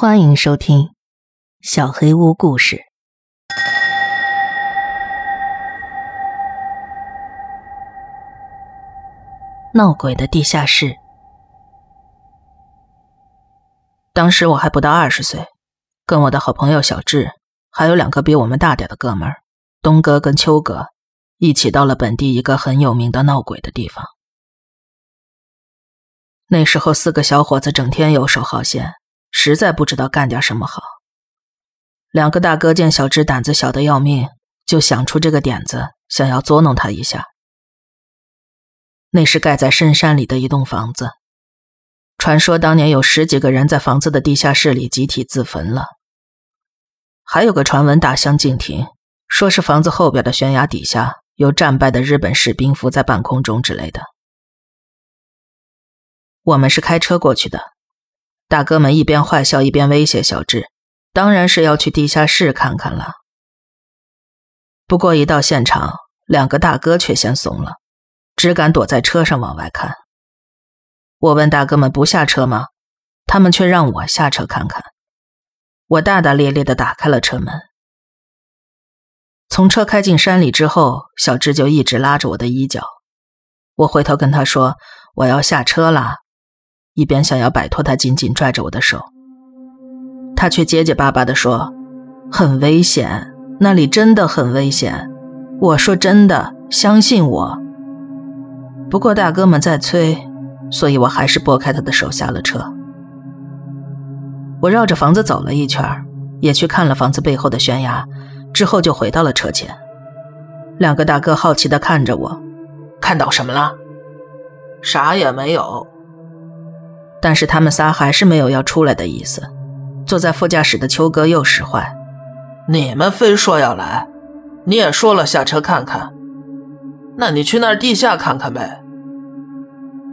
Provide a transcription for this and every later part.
欢迎收听《小黑屋故事》。闹鬼的地下室。当时我还不到二十岁，跟我的好朋友小智，还有两个比我们大点的哥们儿，东哥跟秋哥，一起到了本地一个很有名的闹鬼的地方。那时候四个小伙子整天游手好闲，实在不知道干点什么好。两个大哥见小智胆子小的要命，就想出这个点子，想要捉弄他一下。那是盖在深山里的一栋房子，传说当年有十几个人在房子的地下室里集体自焚了。还有个传闻大相径庭，说是房子后边的悬崖底下有战败的日本士兵浮在半空中之类的。我们是开车过去的，大哥们一边坏笑一边威胁小智，当然是要去地下室看看了。不过一到现场，两个大哥却先怂了。只敢躲在车上往外看。我问大哥们不下车吗？他们却让我下车看看。我大大咧咧地打开了车门。从车开进山里之后，小智就一直拉着我的衣角。我回头跟他说我要下车啦，一边想要摆脱他紧紧拽着我的手，他却结结巴巴地说：“很危险，那里真的很危险。”我说：“真的，相信我。”不过大哥们在催，所以我还是拨开他的手下了车。我绕着房子走了一圈，也去看了房子背后的悬崖，之后就回到了车前。两个大哥好奇地看着我，看到什么了？啥也没有。但是他们仨还是没有要出来的意思。坐在副驾驶的秋哥又使坏：“你们非说要来，你也说了下车看看。”那你去那儿地下看看呗。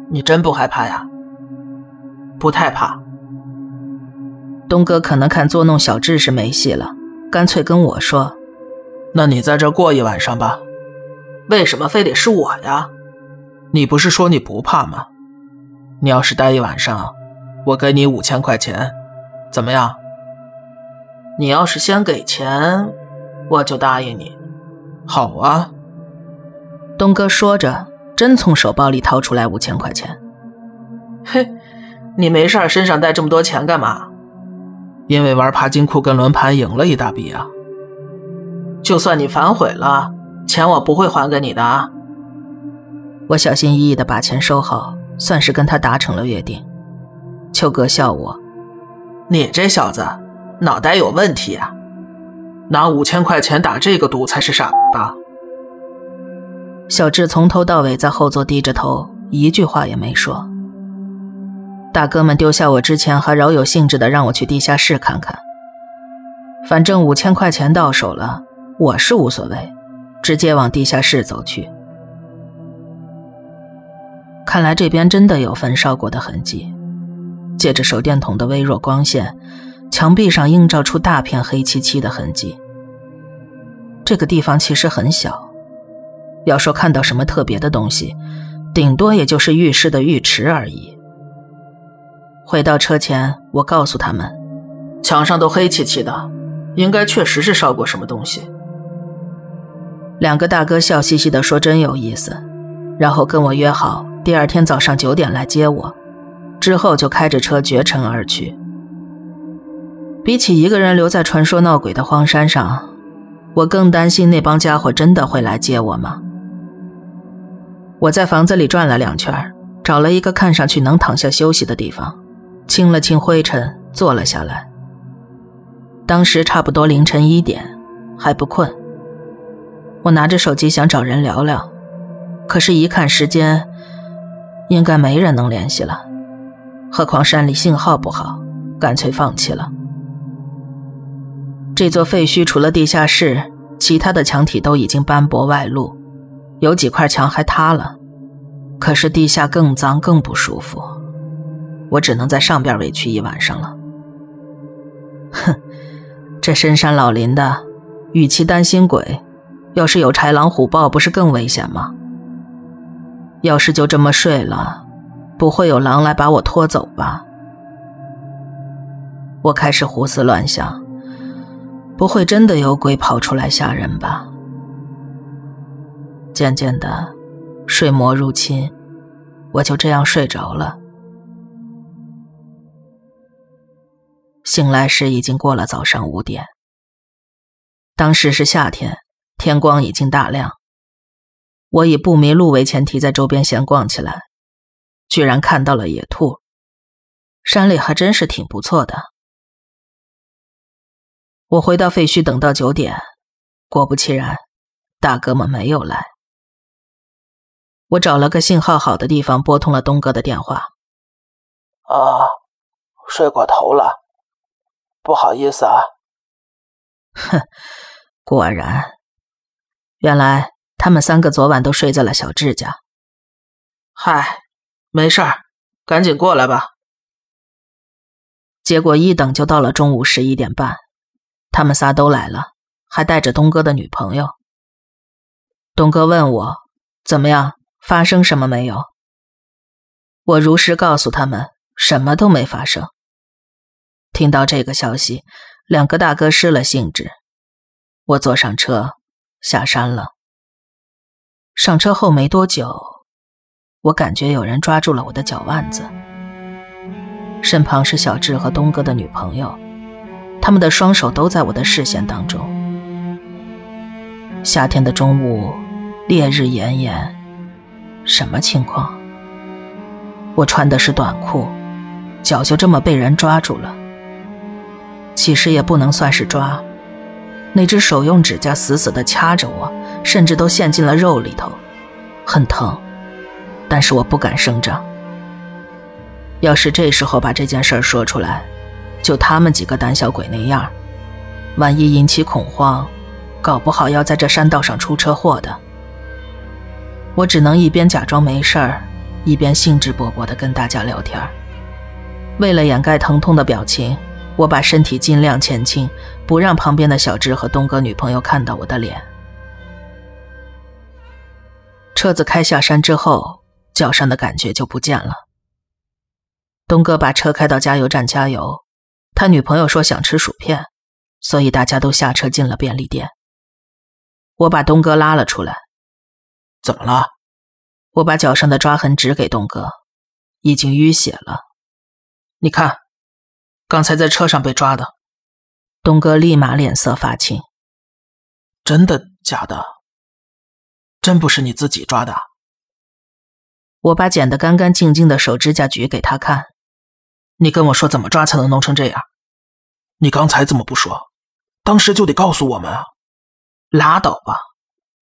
你真不害怕呀？不太怕。东哥可能看作弄小智是没戏了，干脆跟我说：“那你在这过一晚上吧。”为什么非得是我呀？你不是说你不怕吗？你要是待一晚上，我给你五千块钱，怎么样？你要是先给钱，我就答应你。好啊。东哥说着，真从手包里掏出来五千块钱。嘿，你没事身上带这么多钱干嘛？因为玩爬金库跟轮盘赢了一大笔啊。就算你反悔了，钱我不会还给你的啊。我小心翼翼的把钱收好，算是跟他达成了约定。秋哥笑我：“你这小子脑袋有问题啊，拿五千块钱打这个赌才是傻吧？”小智从头到尾在后座低着头，一句话也没说。大哥们丢下我之前，还饶有兴致的让我去地下室看看。反正五千块钱到手了，我是无所谓，直接往地下室走去。看来这边真的有焚烧过的痕迹。借着手电筒的微弱光线，墙壁上映照出大片黑漆漆的痕迹。这个地方其实很小。要说看到什么特别的东西，顶多也就是浴室的浴池而已。回到车前，我告诉他们，墙上都黑漆漆的，应该确实是烧过什么东西。两个大哥笑嘻嘻地说：“真有意思。”然后跟我约好第二天早上九点来接我，之后就开着车绝尘而去。比起一个人留在传说闹鬼的荒山上，我更担心那帮家伙真的会来接我吗？我在房子里转了两圈，找了一个看上去能躺下休息的地方，清了清灰尘，坐了下来。当时差不多凌晨一点，还不困。我拿着手机想找人聊聊，可是，一看时间，应该没人能联系了。何况山里信号不好，干脆放弃了。这座废墟除了地下室，其他的墙体都已经斑驳外露。有几块墙还塌了，可是地下更脏更不舒服，我只能在上边委屈一晚上了。哼，这深山老林的，与其担心鬼，要是有豺狼虎豹，不是更危险吗？要是就这么睡了，不会有狼来把我拖走吧？我开始胡思乱想，不会真的有鬼跑出来吓人吧？渐渐的，睡魔入侵，我就这样睡着了。醒来时已经过了早上五点。当时是夏天，天光已经大亮。我以不迷路为前提，在周边闲逛起来，居然看到了野兔。山里还真是挺不错的。我回到废墟，等到九点，果不其然，大哥们没有来。我找了个信号好的地方，拨通了东哥的电话。啊，睡过头了，不好意思啊。哼，果然，原来他们三个昨晚都睡在了小智家。嗨，没事儿，赶紧过来吧。结果一等就到了中午十一点半。他们仨都来了，还带着东哥的女朋友。东哥问我怎么样，发生什么没有？我如实告诉他们，什么都没发生。听到这个消息，两个大哥失了兴致。我坐上车下山了。上车后没多久，我感觉有人抓住了我的脚腕子。身旁是小智和东哥的女朋友。他们的双手都在我的视线当中。夏天的中午，烈日炎炎，什么情况？我穿的是短裤，脚就这么被人抓住了。其实也不能算是抓，那只手用指甲死死地掐着我，甚至都陷进了肉里头，很疼，但是我不敢声张。要是这时候把这件事说出来，就他们几个胆小鬼那样，万一引起恐慌，搞不好要在这山道上出车祸的。我只能一边假装没事儿，一边兴致勃勃地跟大家聊天。为了掩盖疼痛的表情，我把身体尽量前倾，不让旁边的小智和东哥女朋友看到我的脸。车子开下山之后，脚上的感觉就不见了。东哥把车开到加油站加油。他女朋友说想吃薯片，所以大家都下车进了便利店。我把东哥拉了出来。怎么了？我把脚上的抓痕指给东哥，已经淤血了。你看，刚才在车上被抓的。东哥立马脸色发青。真的假的？真不是你自己抓的？我把剪得干干净净的手指甲举给他看。你跟我说怎么抓才能弄成这样？你刚才怎么不说？当时就得告诉我们啊！拉倒吧！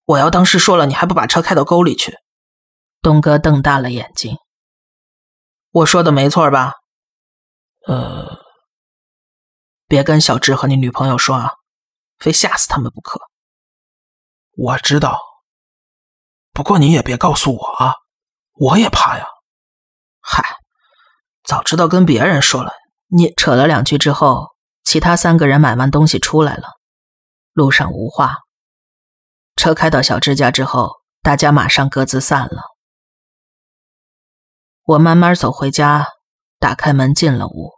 我要当时说了，你还不把车开到沟里去？东哥瞪大了眼睛。我说的没错吧？呃，别跟小智和你女朋友说啊，非吓死他们不可。我知道，不过你也别告诉我啊，我也怕呀。嗨。早知道跟别人说了。你扯了两句之后，其他三个人买完东西出来了，路上无话。车开到小智家之后，大家马上各自散了。我慢慢走回家，打开门进了屋。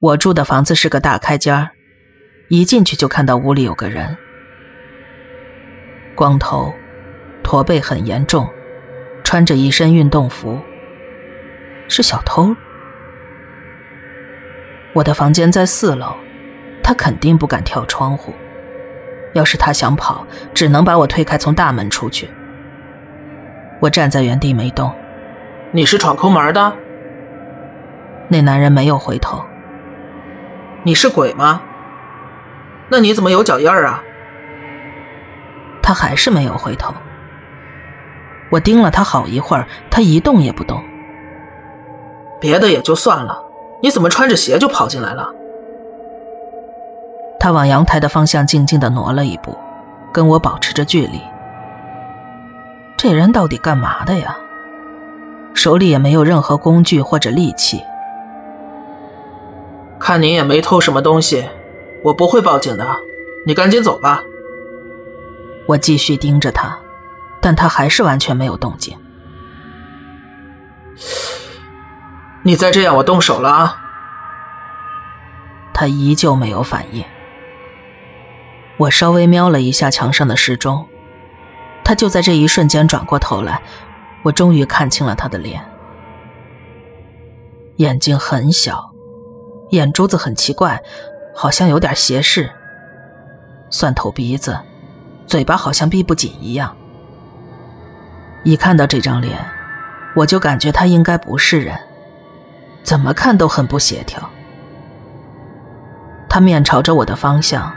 我住的房子是个大开间一进去就看到屋里有个人，光头，驼背很严重，穿着一身运动服。是小偷。我的房间在四楼，他肯定不敢跳窗户。要是他想跑，只能把我推开，从大门出去。我站在原地没动。你是闯空门的？那男人没有回头。你是鬼吗？那你怎么有脚印啊？他还是没有回头。我盯了他好一会儿，他一动也不动。别的也就算了，你怎么穿着鞋就跑进来了？他往阳台的方向静静的挪了一步，跟我保持着距离。这人到底干嘛的呀？手里也没有任何工具或者利器。看你也没偷什么东西，我不会报警的。你赶紧走吧。我继续盯着他，但他还是完全没有动静。你再这样，我动手了啊！他依旧没有反应。我稍微瞄了一下墙上的时钟，他就在这一瞬间转过头来，我终于看清了他的脸。眼睛很小，眼珠子很奇怪，好像有点斜视。蒜头鼻子，嘴巴好像闭不紧一样。一看到这张脸，我就感觉他应该不是人，怎么看都很不协调。他面朝着我的方向。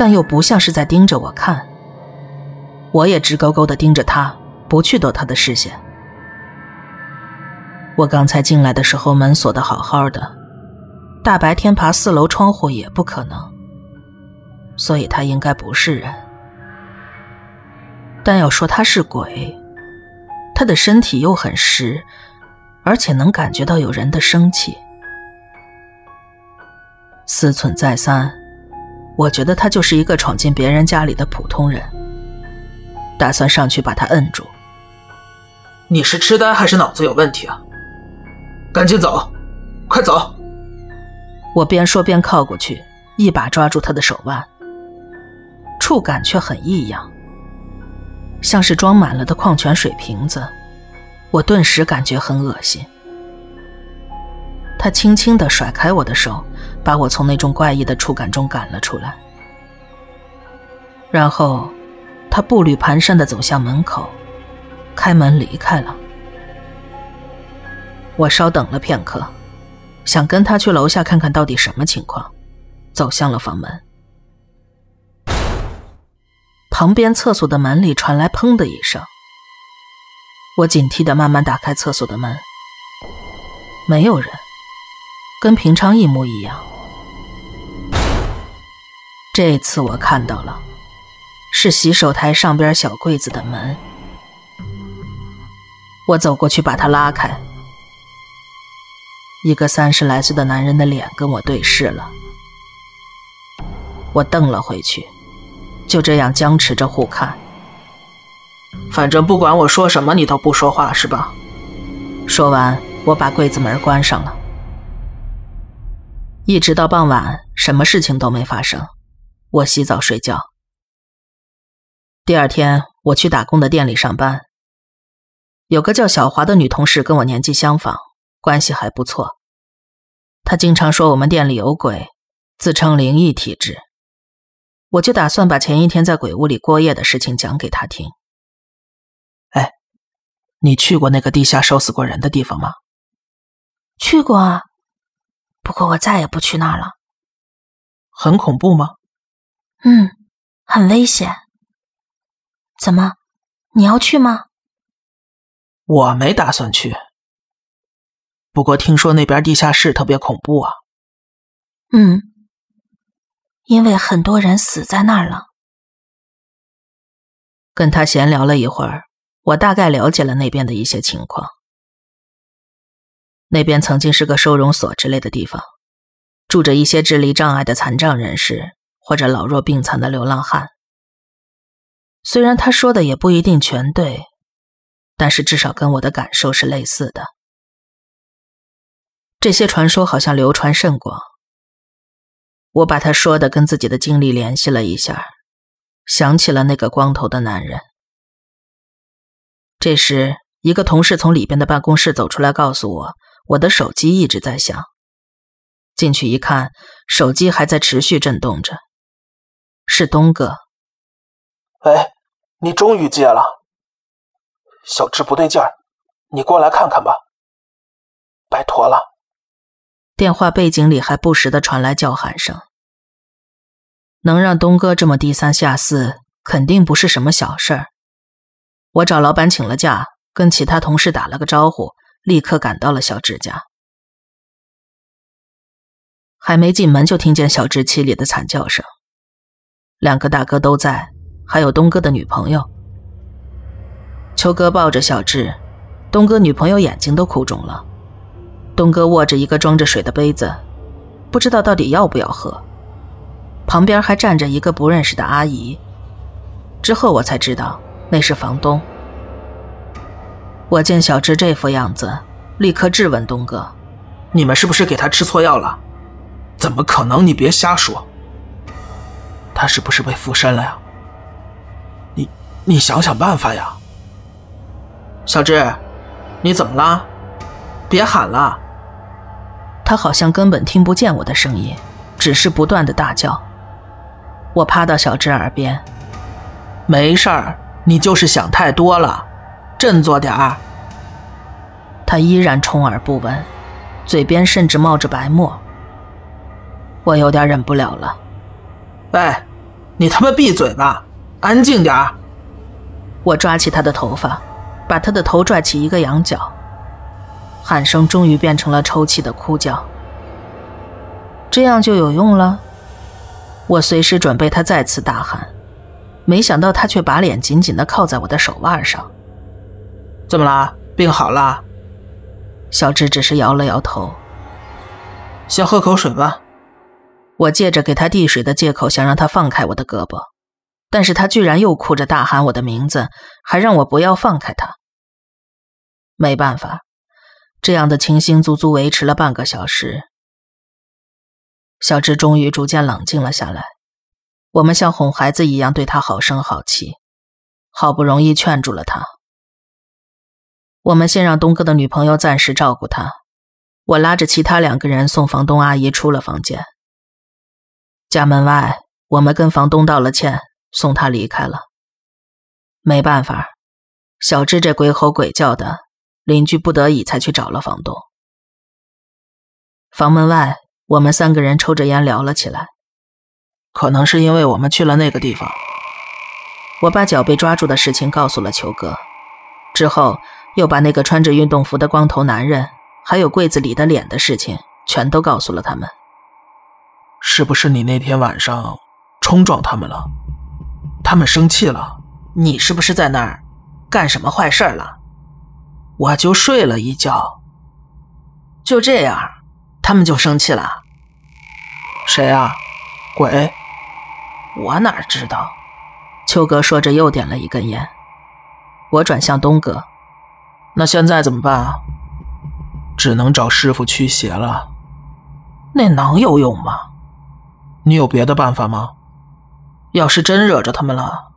但又不像是在盯着我看，我也直勾勾的盯着他，不去躲他的视线。我刚才进来的时候门锁的好好的，大白天爬四楼窗户也不可能，所以他应该不是人。但要说他是鬼，他的身体又很实，而且能感觉到有人的生气。思忖再三。我觉得他就是一个闯进别人家里的普通人，打算上去把他摁住。你是痴呆还是脑子有问题啊？赶紧走，快走！我边说边靠过去，一把抓住他的手腕，触感却很异样，像是装满了的矿泉水瓶子。我顿时感觉很恶心。他轻轻地甩开我的手。把我从那种怪异的触感中赶了出来，然后他步履蹒跚地走向门口，开门离开了。我稍等了片刻，想跟他去楼下看看到底什么情况，走向了房门。旁边厕所的门里传来“砰”的一声，我警惕地慢慢打开厕所的门，没有人，跟平常一模一样。这次我看到了，是洗手台上边小柜子的门。我走过去把它拉开，一个三十来岁的男人的脸跟我对视了。我瞪了回去，就这样僵持着互看。反正不管我说什么，你都不说话是吧？说完，我把柜子门关上了。一直到傍晚，什么事情都没发生。我洗澡睡觉。第二天，我去打工的店里上班。有个叫小华的女同事跟我年纪相仿，关系还不错。他经常说我们店里有鬼，自称灵异体质。我就打算把前一天在鬼屋里过夜的事情讲给他听。哎，你去过那个地下烧死过人的地方吗？去过啊，不过我再也不去那儿了。很恐怖吗？嗯，很危险。怎么，你要去吗？我没打算去。不过听说那边地下室特别恐怖啊。嗯，因为很多人死在那儿了。跟他闲聊了一会儿，我大概了解了那边的一些情况。那边曾经是个收容所之类的地方，住着一些智力障碍的残障人士。或者老弱病残的流浪汉，虽然他说的也不一定全对，但是至少跟我的感受是类似的。这些传说好像流传甚广。我把他说的跟自己的经历联系了一下，想起了那个光头的男人。这时，一个同事从里边的办公室走出来，告诉我我的手机一直在响。进去一看，手机还在持续震动着。是东哥。喂，你终于接了。小智不对劲儿，你过来看看吧。拜托了。电话背景里还不时的传来叫喊声。能让东哥这么低三下四，肯定不是什么小事儿。我找老板请了假，跟其他同事打了个招呼，立刻赶到了小智家。还没进门，就听见小智凄厉的惨叫声。两个大哥都在，还有东哥的女朋友。秋哥抱着小智，东哥女朋友眼睛都哭肿了。东哥握着一个装着水的杯子，不知道到底要不要喝。旁边还站着一个不认识的阿姨。之后我才知道那是房东。我见小智这副样子，立刻质问东哥：“你们是不是给他吃错药了？怎么可能？你别瞎说。他是不是被附身了呀？你你想想办法呀。小智，你怎么了？别喊了。他好像根本听不见我的声音，只是不断的大叫。我趴到小智耳边，没事儿，你就是想太多了，振作点儿。他依然充耳不闻，嘴边甚至冒着白沫。我有点忍不了了，喂，你他妈闭嘴吧，安静点儿。我抓起他的头发，把他的头拽起一个仰角。喊声终于变成了抽泣的哭叫，这样就有用了。我随时准备他再次大喊，没想到他却把脸紧紧的靠在我的手腕上。怎么了？病好了？小智只是摇了摇头。先喝口水吧。我借着给他递水的借口，想让他放开我的胳膊，但是他居然又哭着大喊我的名字，还让我不要放开他。没办法。这样的情形足足维持了半个小时，小智终于逐渐冷静了下来。我们像哄孩子一样对他好声好气，好不容易劝住了他。我们先让东哥的女朋友暂时照顾他，我拉着其他两个人送房东阿姨出了房间。家门外，我们跟房东道了歉，送他离开了。没办法，小智这鬼吼鬼叫的。邻居不得已才去找了房东。房门外，我们三个人抽着烟聊了起来。可能是因为我们去了那个地方，我把脚被抓住的事情告诉了球哥，之后又把那个穿着运动服的光头男人，还有柜子里的脸的事情全都告诉了他们。是不是你那天晚上冲撞他们了？他们生气了？你是不是在那儿干什么坏事了？我就睡了一觉，就这样，他们就生气了。谁啊？鬼？我哪知道？秋哥说着又点了一根烟。我转向东哥，那现在怎么办？只能找师傅驱邪了。那能有用吗？你有别的办法吗？要是真惹着他们了，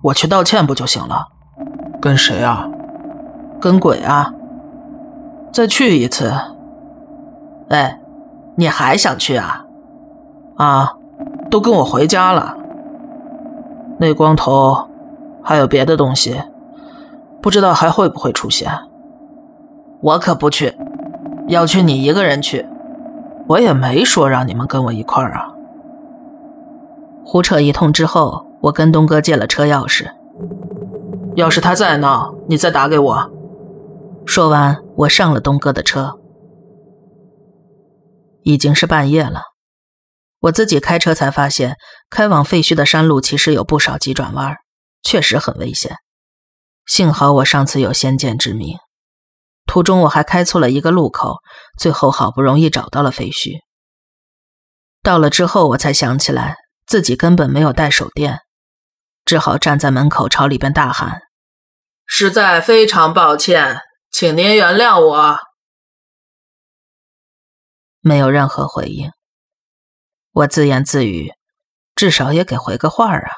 我去道歉不就行了？跟谁啊？跟鬼啊！再去一次。哎，你还想去啊？啊，都跟我回家了。那光头还有别的东西，不知道还会不会出现。我可不去，要去你一个人去。我也没说让你们跟我一块儿啊。胡扯一通之后，我跟东哥借了车钥匙。要是他再闹，你再打给我。说完，我上了东哥的车。已经是半夜了，我自己开车才发现，开往废墟的山路其实有不少急转弯，确实很危险。幸好我上次有先见之明，途中我还开错了一个路口，最后好不容易找到了废墟。到了之后，我才想起来自己根本没有带手电，只好站在门口朝里边大喊：“实在非常抱歉。”请您原谅我，没有任何回应。我自言自语，至少也给回个话啊。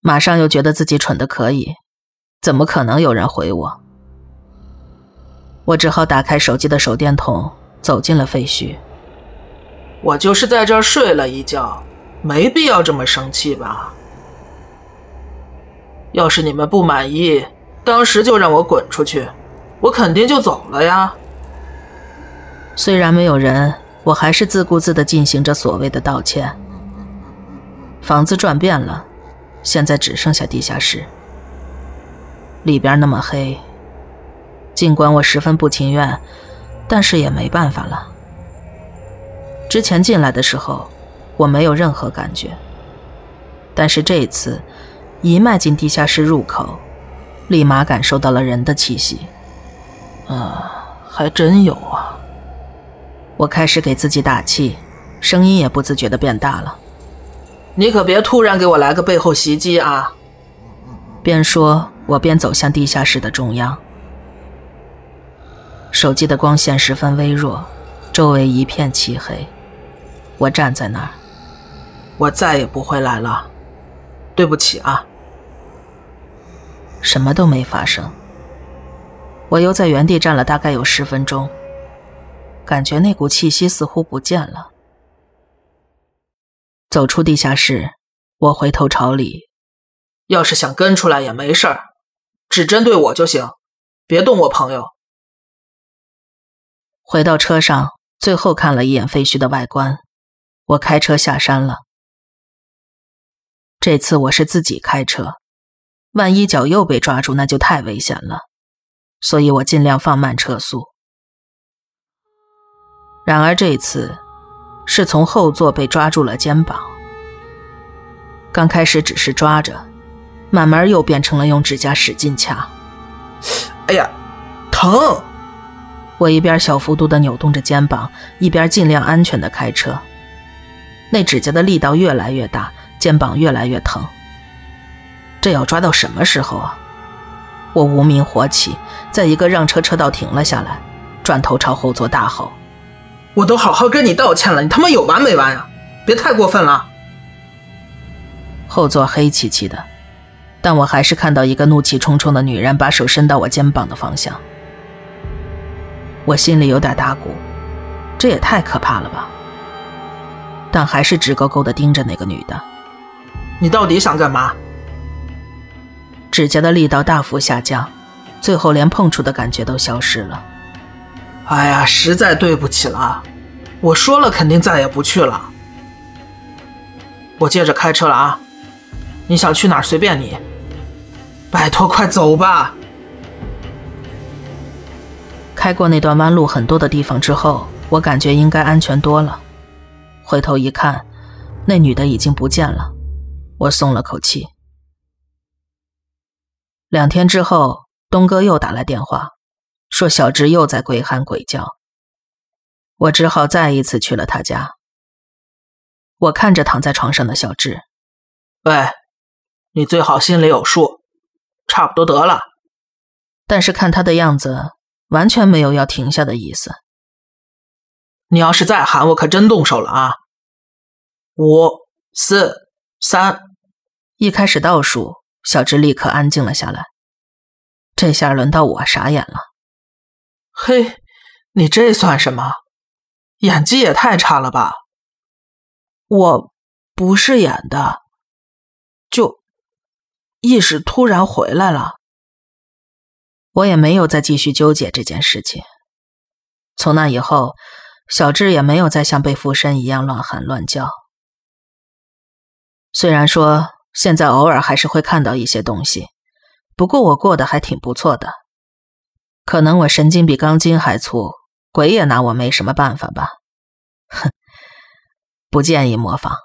马上又觉得自己蠢的可以，怎么可能有人回我？我只好打开手机的手电筒，走进了废墟。我就是在这儿睡了一觉，没必要这么生气吧？要是你们不满意，当时就让我滚出去。我肯定就走了呀。虽然没有人，我还是自顾自地进行着所谓的道歉。房子转变了，现在只剩下地下室。里边那么黑，尽管我十分不情愿，但是也没办法了。之前进来的时候，我没有任何感觉，但是这一次，一迈进地下室入口，立马感受到了人的气息。啊，还真有啊！我开始给自己打气，声音也不自觉的变大了。你可别突然给我来个背后袭击啊！边说，我边走向地下室的中央。手机的光线十分微弱，周围一片漆黑，我站在那儿，我再也不会来了，对不起啊。什么都没发生。我又在原地站了大概有十分钟，感觉那股气息似乎不见了。走出地下室，我回头朝里，要是想跟出来也没事儿，只针对我就行，别动我朋友。回到车上，最后看了一眼废墟的外观，我开车下山了。这次我是自己开车，万一脚又被抓住，那就太危险了。所以我尽量放慢车速。然而这次，是从后座被抓住了肩膀。刚开始只是抓着，慢慢又变成了用指甲使劲掐。哎呀，疼！我一边小幅度的扭动着肩膀，一边尽量安全的开车。那指甲的力道越来越大，肩膀越来越疼。这要抓到什么时候啊？我无名火起，在一个让车车道停了下来，转头朝后座大吼：“我都好好跟你道歉了，你他妈有完没完呀？别太过分了！”后座黑漆漆的，但我还是看到一个怒气冲冲的女人把手伸到我肩膀的方向。我心里有点打鼓，这也太可怕了吧！但还是直勾勾的盯着那个女的。你到底想干嘛？指甲的力道大幅下降，最后连碰触的感觉都消失了。哎呀，实在对不起了，我说了肯定再也不去了。我接着开车了啊，你想去哪儿随便你。拜托，快走吧。开过那段弯路很多的地方之后，我感觉应该安全多了。回头一看，那女的已经不见了，我松了口气。两天之后，东哥又打来电话，说小智又在鬼喊鬼叫。我只好再一次去了他家。我看着躺在床上的小智，喂，你最好心里有数，差不多得了。但是看他的样子，完全没有要停下的意思。你要是再喊，我可真动手了啊！五、四、三，一开始倒数。小智立刻安静了下来。这下轮到我傻眼了。嘿，你这算什么？演技也太差了吧！我不是演的，就意识突然回来了。我也没有再继续纠结这件事情。从那以后，小智也没有再像被附身一样乱喊乱叫。虽然说。现在偶尔还是会看到一些东西，不过我过得还挺不错的。可能我神经比钢筋还粗，鬼也拿我没什么办法吧。哼，不建议模仿。